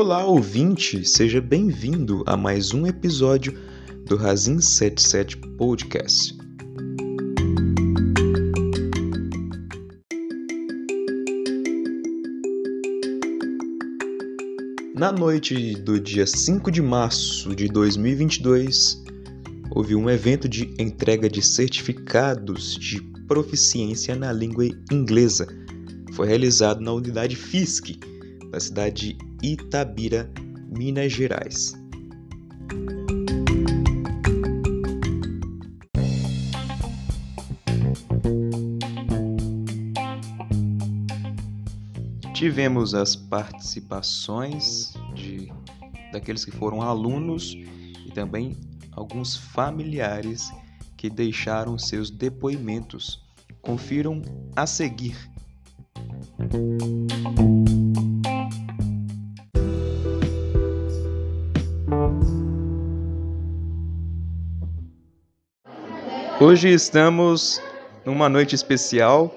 Olá, ouvinte! Seja bem-vindo a mais um episódio do Razin 77 Podcast. Na noite do dia 5 de março de 2022, houve um evento de entrega de certificados de proficiência na língua inglesa. Foi realizado na unidade FISC, da cidade de Itabira, Minas Gerais. Tivemos as participações de daqueles que foram alunos e também alguns familiares que deixaram seus depoimentos. Confiram a seguir. Hoje estamos numa noite especial,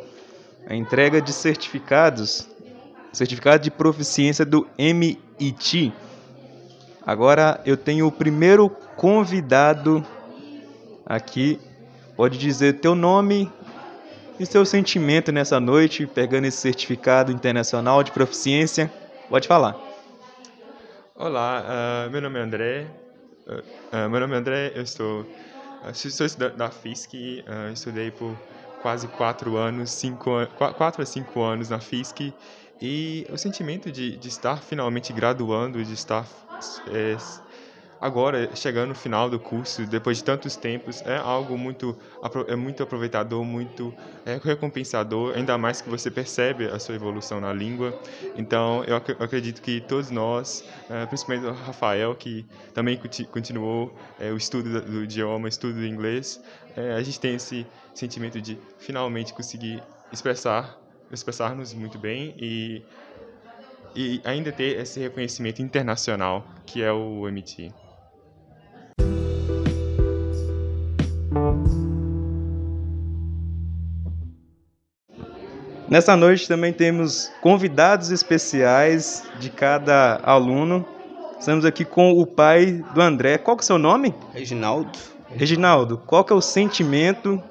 a entrega de certificados, certificado de proficiência do MIT. Agora eu tenho o primeiro convidado aqui. Pode dizer teu nome e seu sentimento nessa noite, pegando esse certificado internacional de proficiência. Pode falar. Olá, uh, meu nome é André. Uh, uh, meu nome é André, eu estou sou estudante da FISC, uh, estudei por quase quatro anos, cinco, quatro a cinco anos na FISC, e o sentimento de, de estar finalmente graduando, de estar é, agora chegando no final do curso, depois de tantos tempos, é algo muito, é muito aproveitador, muito é, recompensador, ainda mais que você percebe a sua evolução na língua. Então, eu acredito que todos nós, é, principalmente o Rafael, que também continuou é, o estudo do idioma, estudo do inglês, é, a gente tem esse sentimento de finalmente conseguir expressar, expressar-nos muito bem e e ainda ter esse reconhecimento internacional que é o MIT. Nessa noite também temos convidados especiais de cada aluno. Estamos aqui com o pai do André. Qual que é o seu nome? Reginaldo. Reginaldo, qual que é o sentimento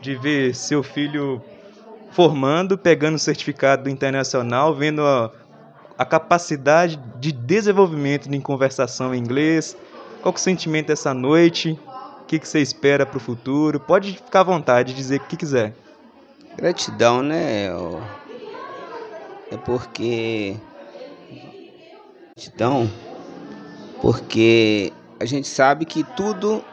de ver seu filho formando, pegando o certificado internacional, vendo a, a capacidade de desenvolvimento em conversação em inglês? Qual que é o sentimento dessa noite? O que, que você espera para o futuro? Pode ficar à vontade de dizer o que quiser. Gratidão, né? É porque. Gratidão, porque a gente sabe que tudo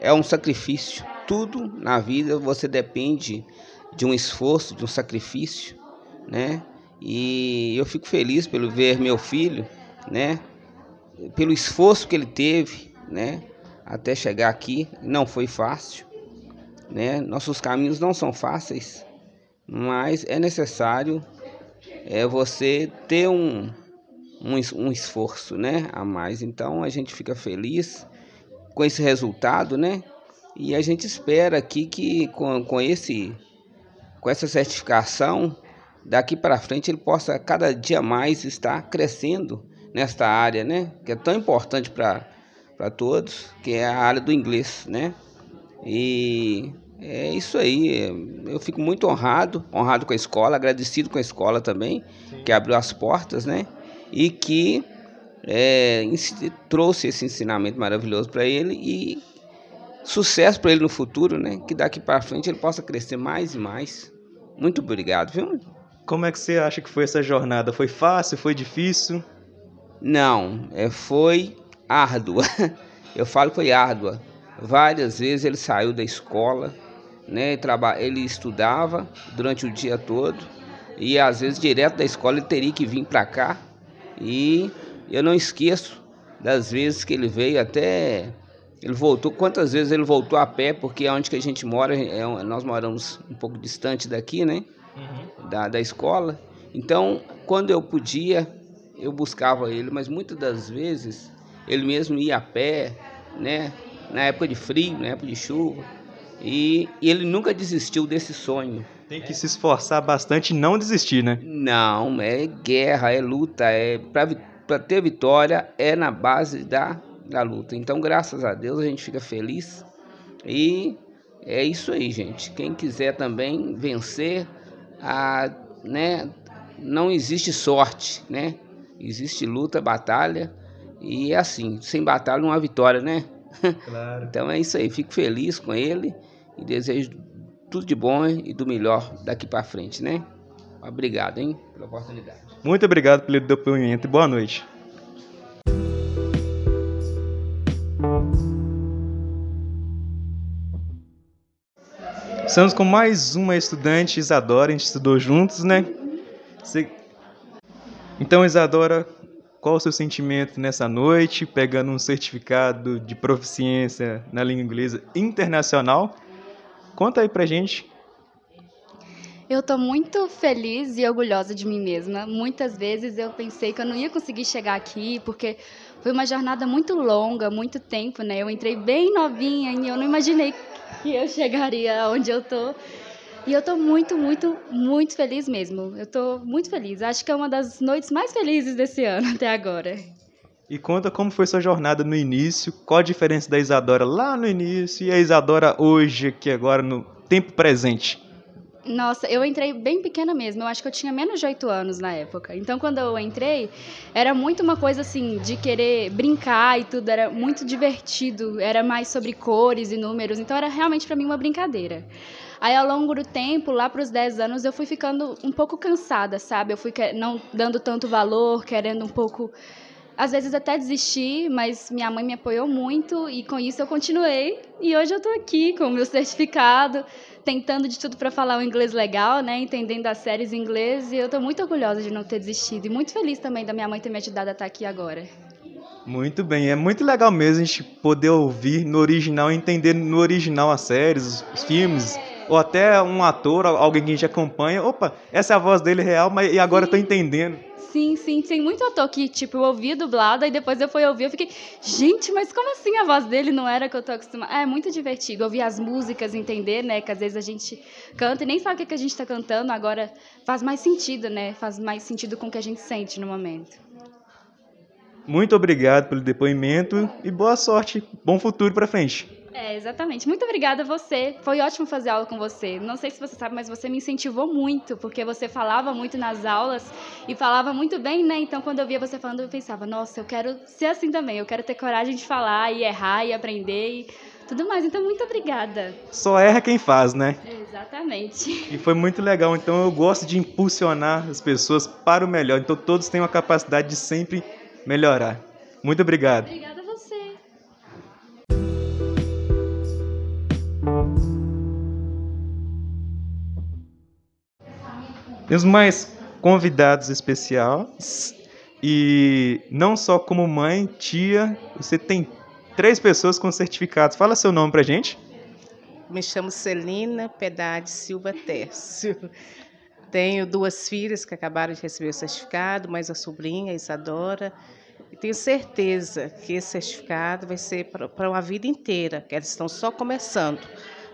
é um sacrifício. Tudo na vida você depende de um esforço, de um sacrifício, né? E eu fico feliz pelo ver meu filho, né? Pelo esforço que ele teve, né? Até chegar aqui, não foi fácil, né? Nossos caminhos não são fáceis, mas é necessário é você ter um, um, um esforço, né, a mais. Então a gente fica feliz com esse resultado, né? E a gente espera aqui que com, com esse com essa certificação daqui para frente ele possa cada dia mais estar crescendo nesta área, né? Que é tão importante para todos, que é a área do inglês, né? E é isso aí. Eu fico muito honrado, honrado com a escola, agradecido com a escola também, Sim. que abriu as portas, né? E que é, trouxe esse ensinamento maravilhoso para ele e sucesso para ele no futuro, né? Que daqui para frente ele possa crescer mais e mais. Muito obrigado, viu? Como é que você acha que foi essa jornada? Foi fácil? Foi difícil? Não, é, foi árdua. Eu falo que foi árdua. Várias vezes ele saiu da escola, né? Ele estudava durante o dia todo e às vezes direto da escola ele teria que vir para cá e eu não esqueço das vezes que ele veio até ele voltou quantas vezes ele voltou a pé porque é onde que a gente mora é, nós moramos um pouco distante daqui né uhum. da, da escola então quando eu podia eu buscava ele mas muitas das vezes ele mesmo ia a pé né na época de frio na época de chuva e, e ele nunca desistiu desse sonho. Tem que se esforçar bastante e não desistir, né? Não, é guerra, é luta, é para ter vitória é na base da, da luta. Então, graças a Deus, a gente fica feliz. E é isso aí, gente. Quem quiser também vencer, a, né, não existe sorte, né? Existe luta, batalha. E é assim, sem batalha não há vitória, né? Claro. então é isso aí. Fico feliz com ele e desejo tudo de bom e do melhor daqui para frente, né? Obrigado, hein, pela oportunidade. Muito obrigado pelo depoimento e boa noite. Estamos com mais uma estudante, Isadora, a gente estudou juntos, né? Então, Isadora, qual o seu sentimento nessa noite, pegando um certificado de proficiência na língua inglesa internacional? Conta aí pra gente. Eu estou muito feliz e orgulhosa de mim mesma. Muitas vezes eu pensei que eu não ia conseguir chegar aqui, porque foi uma jornada muito longa, muito tempo, né? Eu entrei bem novinha e eu não imaginei que eu chegaria onde eu tô. E eu tô muito, muito, muito feliz mesmo. Eu tô muito feliz. Acho que é uma das noites mais felizes desse ano até agora. E conta como foi sua jornada no início, qual a diferença da Isadora lá no início e a Isadora hoje, aqui agora no tempo presente. Nossa, eu entrei bem pequena mesmo. Eu acho que eu tinha menos de oito anos na época. Então, quando eu entrei, era muito uma coisa assim de querer brincar e tudo. Era muito divertido. Era mais sobre cores e números. Então, era realmente para mim uma brincadeira. Aí, ao longo do tempo, lá para os 10 anos, eu fui ficando um pouco cansada, sabe? Eu fui não dando tanto valor, querendo um pouco às vezes até desisti, mas minha mãe me apoiou muito e com isso eu continuei. E hoje eu estou aqui com o meu certificado, tentando de tudo para falar o inglês legal, né? Entendendo as séries em inglês. E eu estou muito orgulhosa de não ter desistido. E muito feliz também da minha mãe ter me ajudado a estar aqui agora. Muito bem, é muito legal mesmo a gente poder ouvir no original, entender no original as séries, os filmes, ou até um ator, alguém que a gente acompanha. Opa, essa é a voz dele real, mas e agora Sim. eu tô entendendo. Sim, sim, tem muito ator que, tipo, eu ouvi dublado, e depois eu fui ouvir, eu fiquei, gente, mas como assim a voz dele não era que eu tô acostumada? É muito divertido ouvir as músicas, entender, né, que às vezes a gente canta e nem sabe o que, que a gente tá cantando, agora faz mais sentido, né, faz mais sentido com o que a gente sente no momento. Muito obrigado pelo depoimento e boa sorte, bom futuro para frente. É, exatamente. Muito obrigada a você. Foi ótimo fazer aula com você. Não sei se você sabe, mas você me incentivou muito, porque você falava muito nas aulas e falava muito bem, né? Então, quando eu via você falando, eu pensava, nossa, eu quero ser assim também. Eu quero ter coragem de falar e errar e aprender e tudo mais. Então, muito obrigada. Só erra quem faz, né? Exatamente. E foi muito legal. Então, eu gosto de impulsionar as pessoas para o melhor. Então, todos têm uma capacidade de sempre melhorar. Muito obrigado. Obrigada. Temos mais convidados especiais e não só como mãe, tia, você tem três pessoas com certificados. Fala seu nome pra gente. Me chamo Celina Pedade Silva Tércio. Tenho duas filhas que acabaram de receber o certificado, mais a sobrinha, a Isadora. E tenho certeza que esse certificado vai ser para uma vida inteira, que elas estão só começando.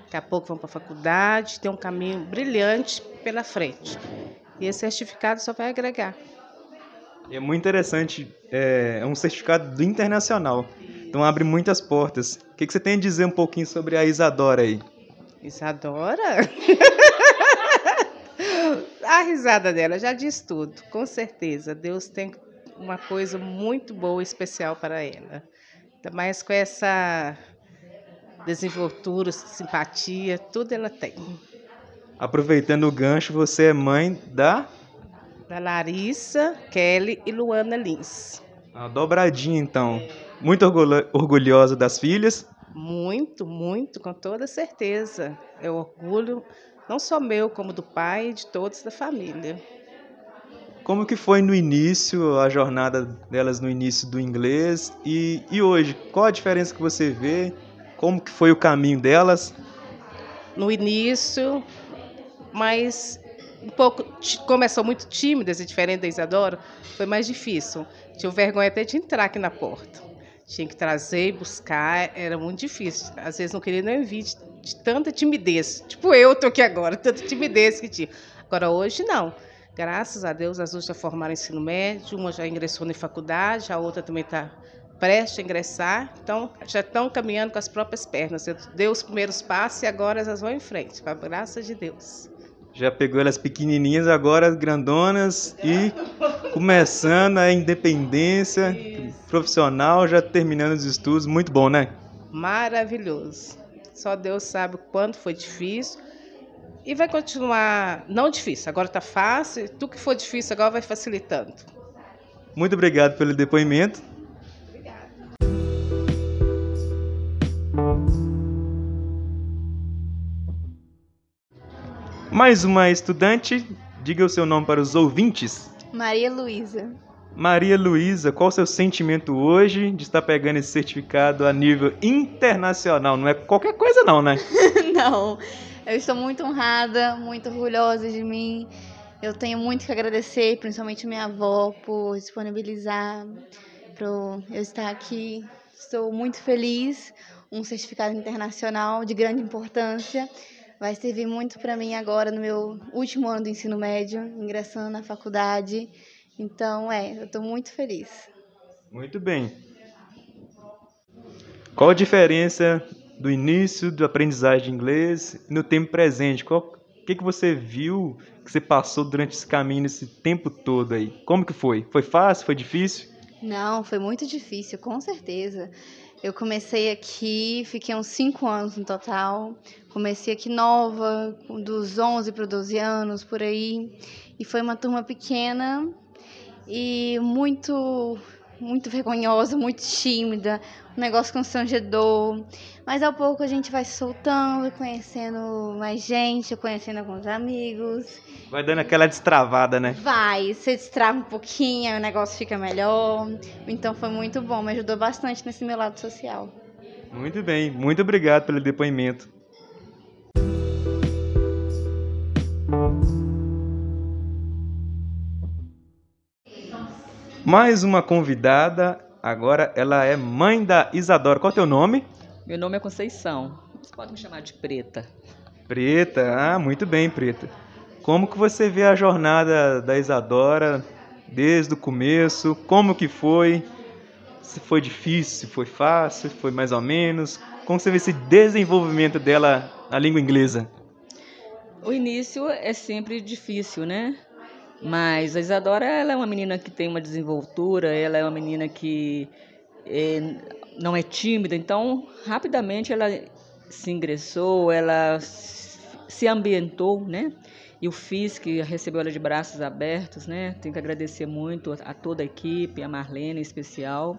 Daqui a pouco vão para a faculdade, tem um caminho brilhante pela frente. E esse certificado só vai agregar. É muito interessante, é, é um certificado do internacional, então abre muitas portas. O que, que você tem a dizer um pouquinho sobre a Isadora aí? Isadora? a risada dela já diz tudo, com certeza. Deus tem uma coisa muito boa, especial para ela. Ainda mais com essa desenvoltura, simpatia, tudo ela tem. Aproveitando o gancho, você é mãe da? Da Larissa, Kelly e Luana Lins. A dobradinha, então. Muito orgulhosa das filhas? Muito, muito, com toda certeza. É orgulho não só meu, como do pai e de todos da família. Como que foi no início, a jornada delas no início do inglês e, e hoje? Qual a diferença que você vê como que foi o caminho delas? No início, mas um pouco começou muito tímidas e diferente da Isadora, foi mais difícil. Tinha vergonha até de entrar aqui na porta. Tinha que trazer e buscar, era muito difícil. Às vezes não queria nem vir de, de tanta timidez. Tipo eu tô aqui agora, tanta timidez que tinha. Agora hoje não. Graças a Deus, as duas já formaram ensino médio, uma já ingressou na faculdade, a outra também está prestes a ingressar. Então, já estão caminhando com as próprias pernas. Eu dei os primeiros passos e agora elas vão em frente, com a graça de Deus. Já pegou elas pequenininhas, agora grandonas e começando a independência profissional, já terminando os estudos. Muito bom, né? Maravilhoso. Só Deus sabe o quanto foi difícil. E vai continuar não difícil, agora está fácil. Tu que for difícil agora vai facilitando. Muito obrigado pelo depoimento. Mais uma estudante, diga o seu nome para os ouvintes. Maria Luísa. Maria Luísa, qual o seu sentimento hoje de estar pegando esse certificado a nível internacional? Não é qualquer coisa não, né? não, eu estou muito honrada, muito orgulhosa de mim. Eu tenho muito que agradecer, principalmente minha avó, por disponibilizar para eu estar aqui. Estou muito feliz. Um certificado internacional de grande importância vai servir muito para mim agora no meu último ano do ensino médio, ingressando na faculdade. Então, é, eu estou muito feliz. Muito bem. Qual a diferença do início da aprendizagem de inglês no tempo presente? Qual, o que, que você viu que você passou durante esse caminho, esse tempo todo aí? Como que foi? Foi fácil? Foi difícil? Não, foi muito difícil, com certeza. Eu comecei aqui, fiquei uns 5 anos no total. Comecei aqui nova, dos 11 para 12 anos, por aí. E foi uma turma pequena e muito muito vergonhosa, muito tímida, um negócio constrangedor. Mas ao pouco a gente vai se soltando, conhecendo mais gente, conhecendo alguns amigos. Vai dando aquela destravada, né? Vai, você destrava um pouquinho, o negócio fica melhor. Então foi muito bom, me ajudou bastante nesse meu lado social. Muito bem, muito obrigado pelo depoimento. Mais uma convidada, agora ela é mãe da Isadora. Qual é o teu nome? Meu nome é Conceição. Você pode me chamar de Preta. Preta, ah, muito bem, Preta. Como que você vê a jornada da Isadora desde o começo? Como que foi? Se foi difícil, se foi fácil, se foi mais ou menos? Como você vê esse desenvolvimento dela na língua inglesa? O início é sempre difícil, né? Mas a Isadora ela é uma menina que tem uma desenvoltura, ela é uma menina que é, não é tímida, então rapidamente ela se ingressou, ela se ambientou, né? E o FIS, que recebeu ela de braços abertos, né? Tenho que agradecer muito a toda a equipe, a Marlene em especial.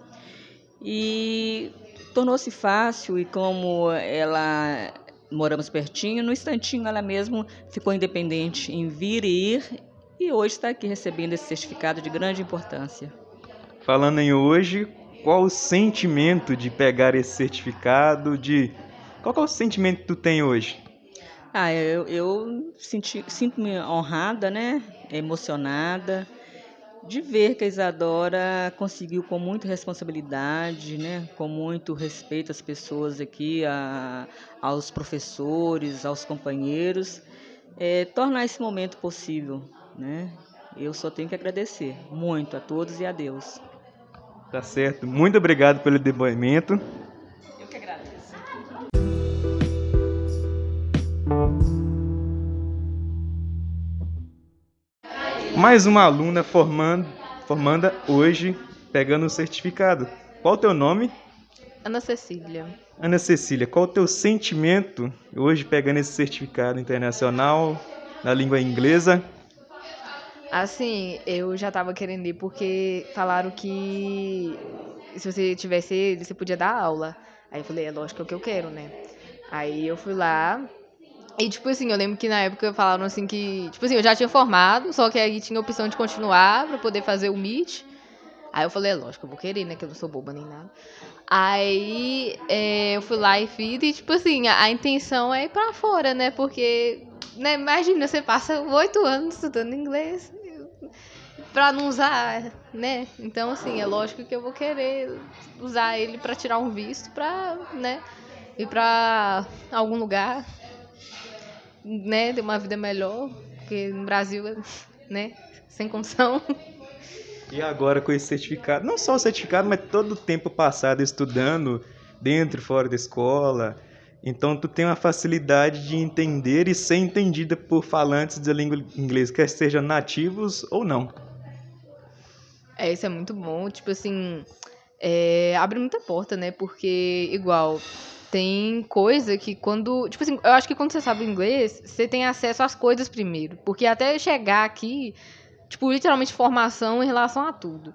E tornou-se fácil, e como ela moramos pertinho, no instantinho ela mesmo ficou independente em vir e ir e hoje está aqui recebendo esse certificado de grande importância. Falando em hoje, qual o sentimento de pegar esse certificado? De qual é o sentimento que tu tem hoje? Ah, eu, eu sinto-me honrada, né? Emocionada de ver que a Isadora conseguiu com muita responsabilidade, né, com muito respeito às pessoas aqui, a, aos professores, aos companheiros, é, tornar esse momento possível né? Eu só tenho que agradecer muito a todos e a Deus. Tá certo. Muito obrigado pelo depoimento. Eu que agradeço. Mais uma aluna formando, formanda hoje, pegando o certificado. Qual o teu nome? Ana Cecília. Ana Cecília, qual o teu sentimento hoje pegando esse certificado internacional na língua inglesa? Assim, eu já tava querendo ir porque falaram que se você tivesse ele, você podia dar aula. Aí eu falei, é lógico que eu quero, né? Aí eu fui lá. E, tipo assim, eu lembro que na época falaram assim que. Tipo assim, eu já tinha formado, só que aí tinha a opção de continuar pra poder fazer o Meet. Aí eu falei, é lógico, eu vou querer, né? Que eu não sou boba nem nada. Aí é, eu fui lá e fiz, e tipo assim, a, a intenção é ir pra fora, né? Porque, né, imagina, você passa oito anos estudando inglês para não usar, né? Então, assim, é lógico que eu vou querer usar ele para tirar um visto, para, né, ir para algum lugar, né, ter uma vida melhor, porque no Brasil é né? Sem condição. E agora com esse certificado, não só o certificado, mas todo o tempo passado estudando dentro e fora da escola. Então tu tem uma facilidade de entender e ser entendida por falantes da língua inglesa, quer sejam nativos ou não. É, isso é muito bom. Tipo assim, é, abre muita porta, né? Porque, igual, tem coisa que quando. Tipo assim, eu acho que quando você sabe inglês, você tem acesso às coisas primeiro. Porque até chegar aqui, tipo, literalmente formação em relação a tudo.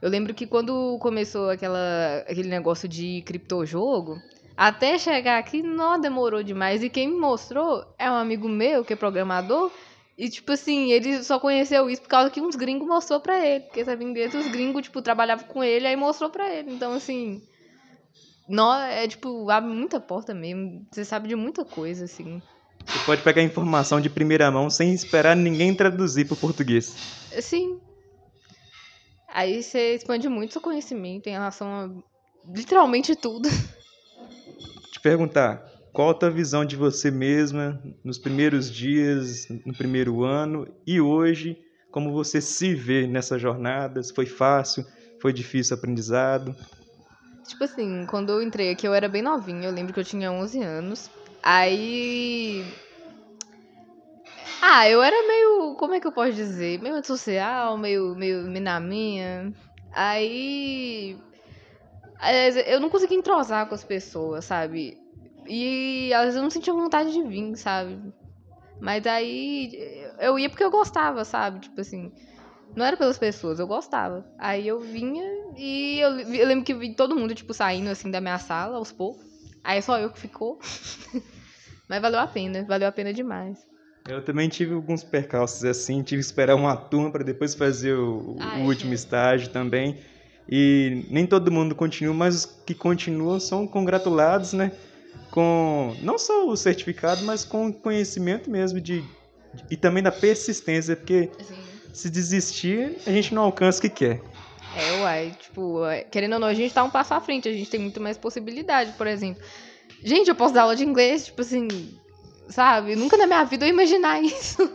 Eu lembro que quando começou aquela, aquele negócio de criptojogo, até chegar aqui não demorou demais. E quem me mostrou é um amigo meu que é programador. E, tipo assim, ele só conheceu isso por causa que uns gringos mostrou pra ele. Porque sabia inglês, os gringos, tipo, trabalhavam com ele, aí mostrou pra ele. Então, assim. Não, é tipo, abre muita porta mesmo. Você sabe de muita coisa, assim. Você pode pegar informação de primeira mão sem esperar ninguém traduzir para o português. Sim. Aí você expande muito seu conhecimento em relação a literalmente tudo. Te perguntar, qual a tua visão de você mesma nos primeiros dias, no primeiro ano e hoje, como você se vê nessa jornada? Se foi fácil, foi difícil o aprendizado? Tipo assim, quando eu entrei aqui eu era bem novinha, eu lembro que eu tinha 11 anos. Aí ah, eu era meio, como é que eu posso dizer? Meio antissocial, meio, meio na minha. Aí. Eu não conseguia entrosar com as pessoas, sabe? E às vezes eu não sentia vontade de vir, sabe? Mas aí eu ia porque eu gostava, sabe? Tipo assim. Não era pelas pessoas, eu gostava. Aí eu vinha e eu, eu lembro que vi todo mundo, tipo, saindo assim da minha sala aos poucos. Aí só eu que ficou. Mas valeu a pena, valeu a pena demais. Eu também tive alguns percalços assim, tive que esperar uma turma para depois fazer o, Ai, o último estágio também. E nem todo mundo continua, mas os que continuam são congratulados, né? Com não só o certificado, mas com conhecimento mesmo de, de e também da persistência, porque Sim. se desistir, a gente não alcança o que quer. É, uai, tipo, querendo ou não, a gente tá um passo à frente, a gente tem muito mais possibilidade, por exemplo. Gente, eu posso dar aula de inglês, tipo assim, sabe? Nunca na minha vida eu ia imaginar isso.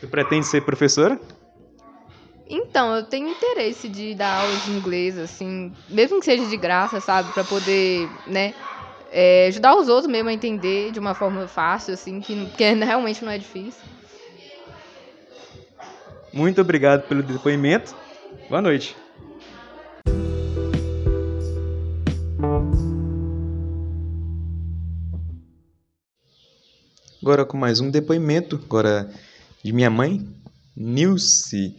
Você pretende ser professora? Então, eu tenho interesse de dar aula de inglês, assim, mesmo que seja de graça, sabe? Pra poder, né, é, ajudar os outros mesmo a entender de uma forma fácil, assim, que, que realmente não é difícil. Muito obrigado pelo depoimento. Boa noite. Agora com mais um depoimento, agora de minha mãe, Nilce,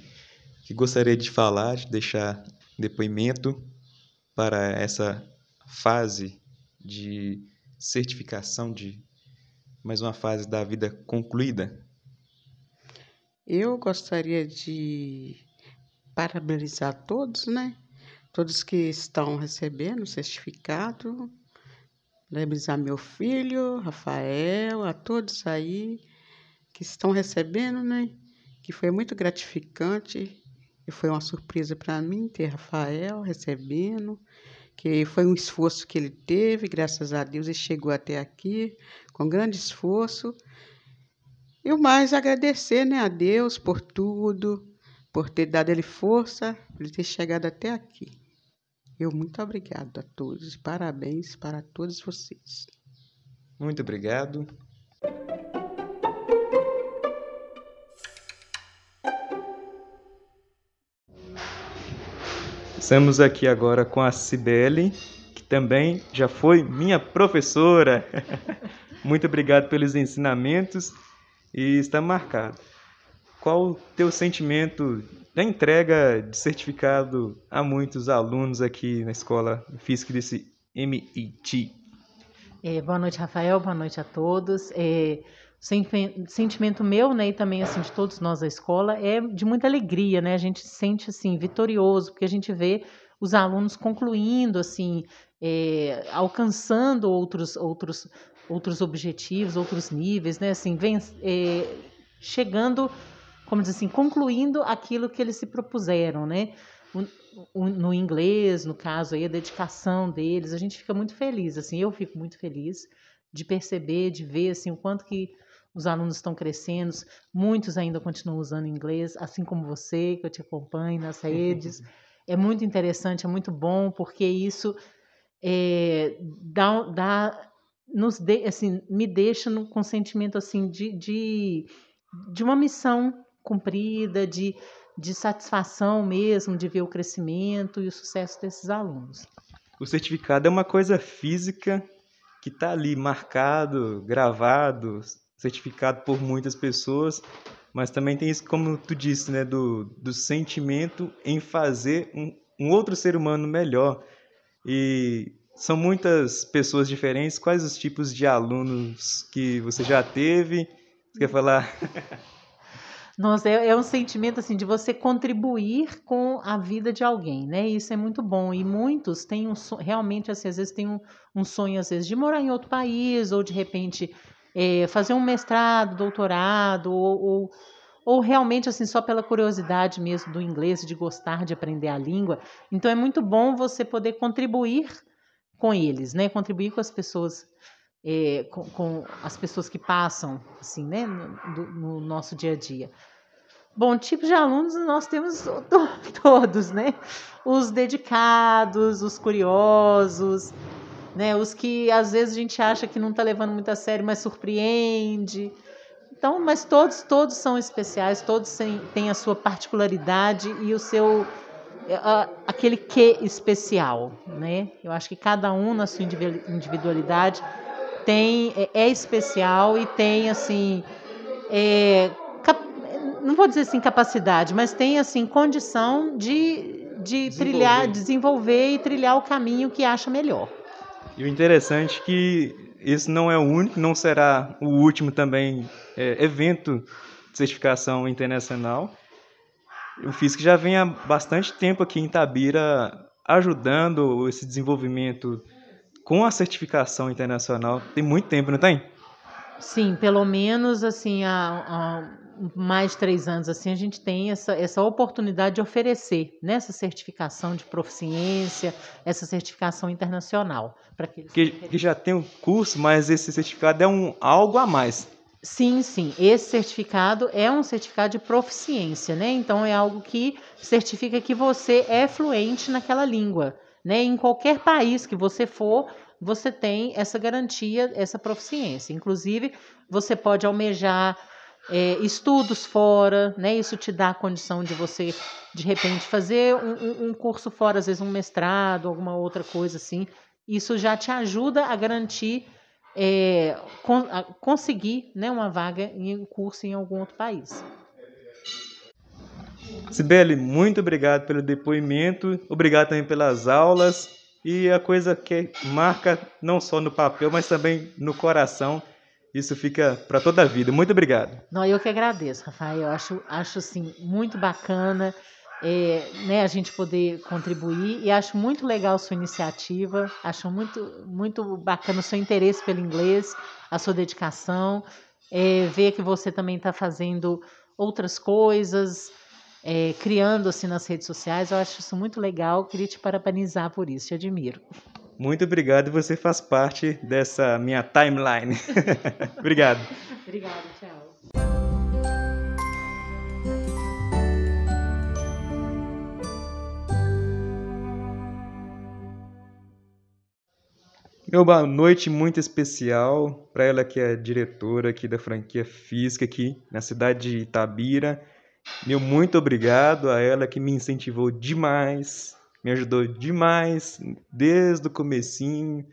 que gostaria de falar, de deixar depoimento para essa fase de certificação de mais uma fase da vida concluída. Eu gostaria de parabenizar todos, né? Todos que estão recebendo o certificado Parabenizar meu filho, Rafael, a todos aí que estão recebendo, né? Que foi muito gratificante e foi uma surpresa para mim ter Rafael recebendo, que foi um esforço que ele teve, graças a Deus ele chegou até aqui com grande esforço. E o mais agradecer, né, a Deus por tudo, por ter dado ele força, por ele ter chegado até aqui. Eu muito obrigado a todos. Parabéns para todos vocês. Muito obrigado. Estamos aqui agora com a Cibele, que também já foi minha professora. Muito obrigado pelos ensinamentos e está marcado. Qual o teu sentimento da entrega de certificado a muitos alunos aqui na escola física desse MIT. É, boa noite, Rafael. Boa noite a todos. É, sentimento meu, né, e também assim de todos nós da escola é de muita alegria, né? A gente se sente assim vitorioso porque a gente vê os alunos concluindo, assim, é, alcançando outros outros outros objetivos, outros níveis, né? Assim, vem, é, chegando como dizer assim, concluindo aquilo que eles se propuseram, né? no inglês, no caso aí, a dedicação deles, a gente fica muito feliz, assim, eu fico muito feliz de perceber, de ver, assim, o quanto que os alunos estão crescendo, muitos ainda continuam usando inglês, assim como você, que eu te acompanho nas redes. é muito interessante, é muito bom, porque isso é, dá, dá, nos de, assim, me deixa no, com sentimento assim, de, de, de uma missão cumprida, de, de satisfação mesmo, de ver o crescimento e o sucesso desses alunos. O certificado é uma coisa física que está ali marcado, gravado, certificado por muitas pessoas, mas também tem isso, como tu disse, né, do, do sentimento em fazer um, um outro ser humano melhor. E são muitas pessoas diferentes. Quais os tipos de alunos que você já teve? Você quer falar? Nossa, é, é, um sentimento assim de você contribuir com a vida de alguém, né? Isso é muito bom. E muitos têm um realmente assim, às vezes têm um, um, sonho às vezes de morar em outro país ou de repente é, fazer um mestrado, doutorado ou, ou, ou realmente assim só pela curiosidade mesmo do inglês, de gostar de aprender a língua. Então é muito bom você poder contribuir com eles, né? Contribuir com as pessoas é, com, com, as pessoas que passam, assim, né, no, no, nosso dia a dia. Bom, tipo de alunos nós temos todos, né? Os dedicados, os curiosos, né? Os que às vezes a gente acha que não está levando muito a sério, mas surpreende. Então, mas todos, todos são especiais, todos têm a sua particularidade e o seu aquele que especial, né? Eu acho que cada um na sua individualidade tem é, é especial e tem assim é, cap, não vou dizer assim capacidade, mas tem assim condição de, de desenvolver. trilhar, desenvolver e trilhar o caminho que acha melhor. E o interessante é que esse não é o único, não será o último também é, evento de certificação internacional. O FISC já vem há bastante tempo aqui em Tabira ajudando esse desenvolvimento com a certificação internacional tem muito tempo, não tem? Sim, pelo menos assim há, há mais de três anos assim a gente tem essa, essa oportunidade de oferecer nessa né, certificação de proficiência, essa certificação internacional para que, que já tem um curso, mas esse certificado é um algo a mais. Sim, sim. Esse certificado é um certificado de proficiência, né? Então é algo que certifica que você é fluente naquela língua. Né? Em qualquer país que você for, você tem essa garantia, essa proficiência. Inclusive, você pode almejar é, estudos fora, né? Isso te dá a condição de você, de repente, fazer um, um, curso fora, às vezes um mestrado, alguma outra coisa assim. Isso já te ajuda a garantir, é, con a conseguir né, uma vaga em curso em algum outro país. Sibeli, muito obrigado pelo depoimento, obrigado também pelas aulas e a coisa que marca não só no papel, mas também no coração. Isso fica para toda a vida. Muito obrigado. Não, eu que agradeço, Rafael. Eu acho, acho assim muito bacana é, né, a gente poder contribuir e acho muito legal sua iniciativa. Acho muito, muito bacana o seu interesse pelo inglês, a sua dedicação, é, ver que você também está fazendo outras coisas é, criando assim nas redes sociais. Eu acho isso muito legal. Queria te parabenizar por isso, te admiro. Muito obrigado, você faz parte dessa minha timeline. obrigado. Obrigada, tchau. Meu boa noite muito especial para ela que é diretora aqui da franquia física aqui na cidade de Itabira meu muito obrigado a ela que me incentivou demais, me ajudou demais desde o comecinho.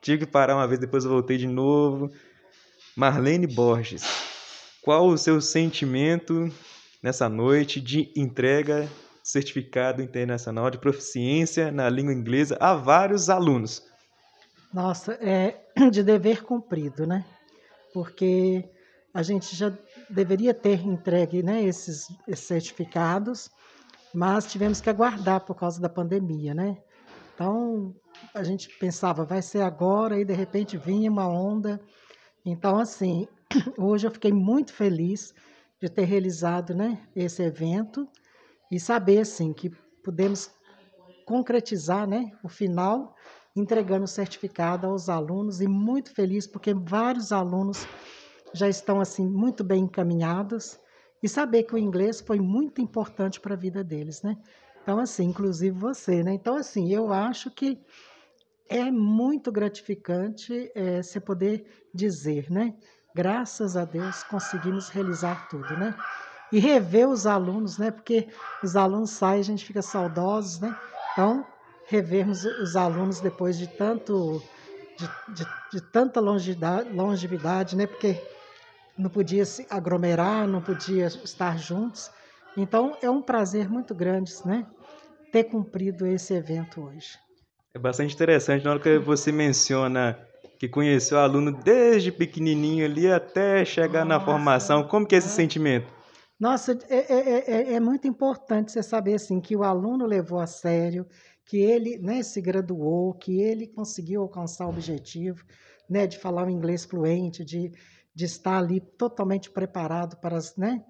Tive que parar uma vez, depois voltei de novo. Marlene Borges, qual o seu sentimento nessa noite de entrega certificado internacional de proficiência na língua inglesa a vários alunos? Nossa, é de dever cumprido, né? Porque a gente já deveria ter entregue né, esses, certificados, mas tivemos que aguardar por causa da pandemia, né? Então, a gente pensava, vai ser agora, e de repente vinha uma onda. Então, assim, hoje eu fiquei muito feliz de ter realizado né, esse evento e saber, assim, que pudemos concretizar né, o final entregando o certificado aos alunos e muito feliz porque vários alunos já estão assim muito bem encaminhados e saber que o inglês foi muito importante para a vida deles, né? Então assim, inclusive você, né? Então assim, eu acho que é muito gratificante é, você poder dizer, né? Graças a Deus conseguimos realizar tudo, né? E rever os alunos, né? Porque os alunos saem, a gente fica saudosos, né? Então, revermos os alunos depois de tanto de, de, de tanta longevidade, longevidade, né? Porque não podia se aglomerar, não podia estar juntos. Então, é um prazer muito grande, né? Ter cumprido esse evento hoje. É bastante interessante na hora que você menciona que conheceu o aluno desde pequenininho ali até chegar Nossa, na formação. Como que é esse é. sentimento? Nossa, é, é, é, é, muito importante você saber assim que o aluno levou a sério, que ele né, se graduou, que ele conseguiu alcançar o objetivo né, de falar o inglês fluente, de, de estar ali totalmente preparado para as, né,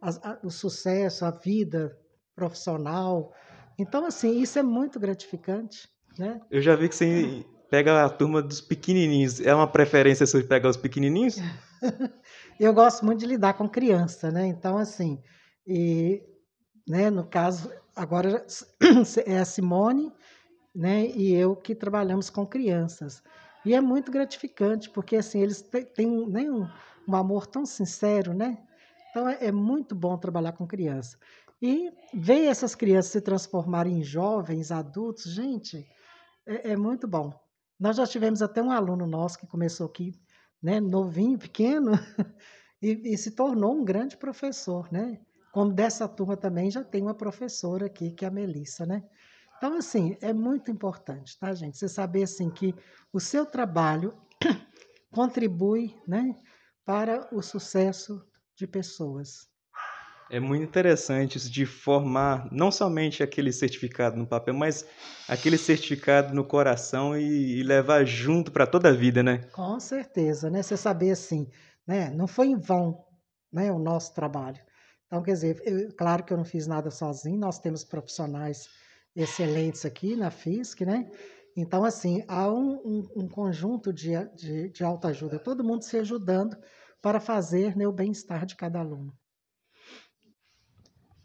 as, a, o sucesso, a vida profissional. Então, assim, isso é muito gratificante. Né? Eu já vi que você pega a turma dos pequenininhos. É uma preferência sua pegar os pequenininhos? eu gosto muito de lidar com criança, né? Então, assim, e, né, no caso, agora é a Simone né, e eu que trabalhamos com crianças. E é muito gratificante, porque assim, eles têm né, um, um amor tão sincero, né? Então é, é, muito bom trabalhar com criança. E ver essas crianças se transformarem em jovens, adultos, gente, é, é muito bom. Nós já tivemos até um aluno nosso que começou aqui, né, novinho, pequeno, e, e se tornou um grande professor, né? Como dessa turma também já tem uma professora aqui, que é a Melissa, né? Então, assim, é muito importante, tá, gente? Você saber, assim, que o seu trabalho contribui, né, para o sucesso de pessoas. É muito interessante isso de formar não somente aquele certificado no papel, mas aquele certificado no coração e, e levar junto para toda a vida, né? Com certeza, né? Você saber assim, né? Não foi em vão, né? O nosso trabalho. Então, quer dizer, eu, claro que eu não fiz nada sozinho, nós temos profissionais excelentes aqui na FISC, né? Então, assim, há um, um, um conjunto de, de, de autoajuda, todo mundo se ajudando para fazer né, o bem-estar de cada aluno.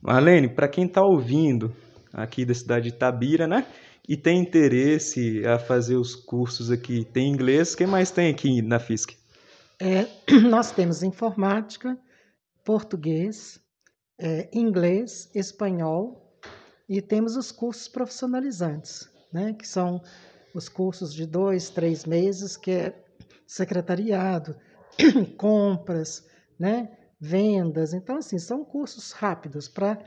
Marlene, para quem está ouvindo aqui da cidade de Tabira, né? E tem interesse a fazer os cursos aqui, tem inglês, o que mais tem aqui na FISC? É, nós temos informática, português, é, inglês, espanhol e temos os cursos profissionalizantes, né, que são os cursos de dois, três meses, que é secretariado, compras, né, vendas. Então, assim, são cursos rápidos para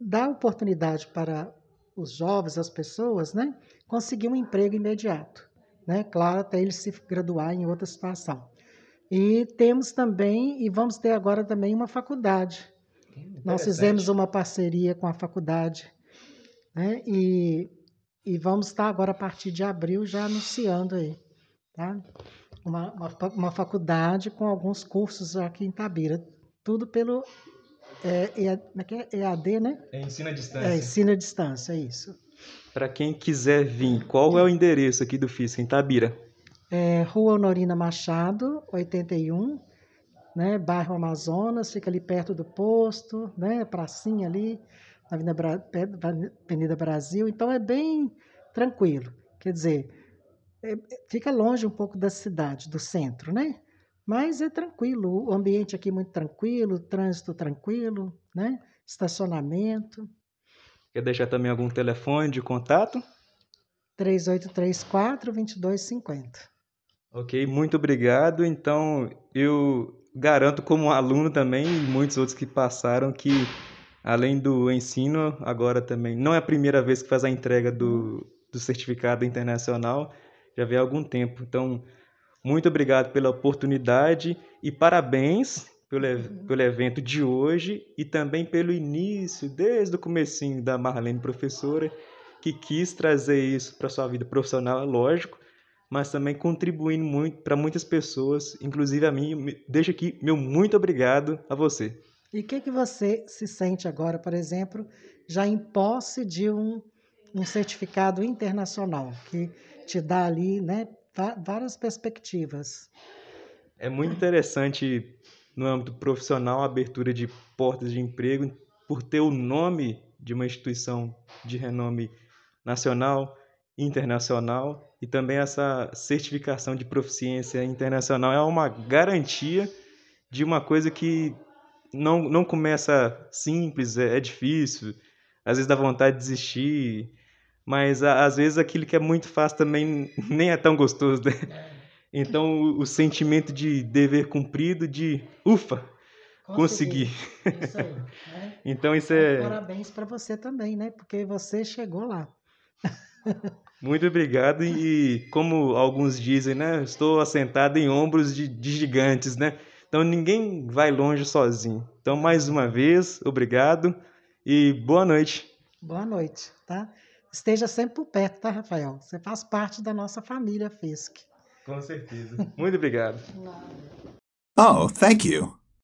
dar oportunidade para os jovens, as pessoas, né, conseguir um emprego imediato. Né? Claro, até ele se graduar em outra situação. E temos também, e vamos ter agora também uma faculdade, nós fizemos uma parceria com a faculdade, né? E, e vamos estar agora, a partir de abril, já anunciando aí, tá? Uma, uma, uma faculdade com alguns cursos aqui em Tabira. Tudo pelo é, EAD, é é? né? É ensino à distância. É, ensino à distância, é isso. Para quem quiser vir, qual é o endereço aqui do FISC, em Tabira? É, Rua Honorina Machado, 81, né? Bairro Amazonas, fica ali perto do posto, né? Pracinha ali, na Avenida, Bra... Avenida Brasil. Então é bem tranquilo. Quer dizer, é... fica longe um pouco da cidade, do centro, né? Mas é tranquilo, o ambiente aqui é muito tranquilo, trânsito tranquilo, né? Estacionamento. Quer deixar também algum telefone de contato? 3834 2250. Ok, muito obrigado. Então, eu garanto como aluno também e muitos outros que passaram que além do ensino, agora também não é a primeira vez que faz a entrega do, do certificado internacional, já vem há algum tempo. Então, muito obrigado pela oportunidade e parabéns pelo, pelo evento de hoje e também pelo início, desde o comecinho da Marlene professora, que quis trazer isso para sua vida profissional, é lógico, mas também contribuindo muito para muitas pessoas, inclusive a mim. Deixa aqui meu muito obrigado a você. E o que, que você se sente agora, por exemplo, já em posse de um, um certificado internacional, que te dá ali né, várias perspectivas? É muito interessante no âmbito profissional a abertura de portas de emprego por ter o nome de uma instituição de renome nacional, internacional e também essa certificação de proficiência internacional é uma garantia de uma coisa que não, não começa simples, é, é difícil, às vezes dá vontade de desistir, mas às vezes aquilo que é muito fácil também nem é tão gostoso, né? Então o, o sentimento de dever cumprido, de ufa, consegui. consegui. Isso aí, né? então isso é. Parabéns para você também, né? Porque você chegou lá. Muito obrigado e como alguns dizem, né? Estou assentado em ombros de, de gigantes, né? Então ninguém vai longe sozinho. Então mais uma vez, obrigado e boa noite. Boa noite, tá? Esteja sempre por perto, tá, Rafael? Você faz parte da nossa família FESC. Com certeza. Muito obrigado. Oh, thank you.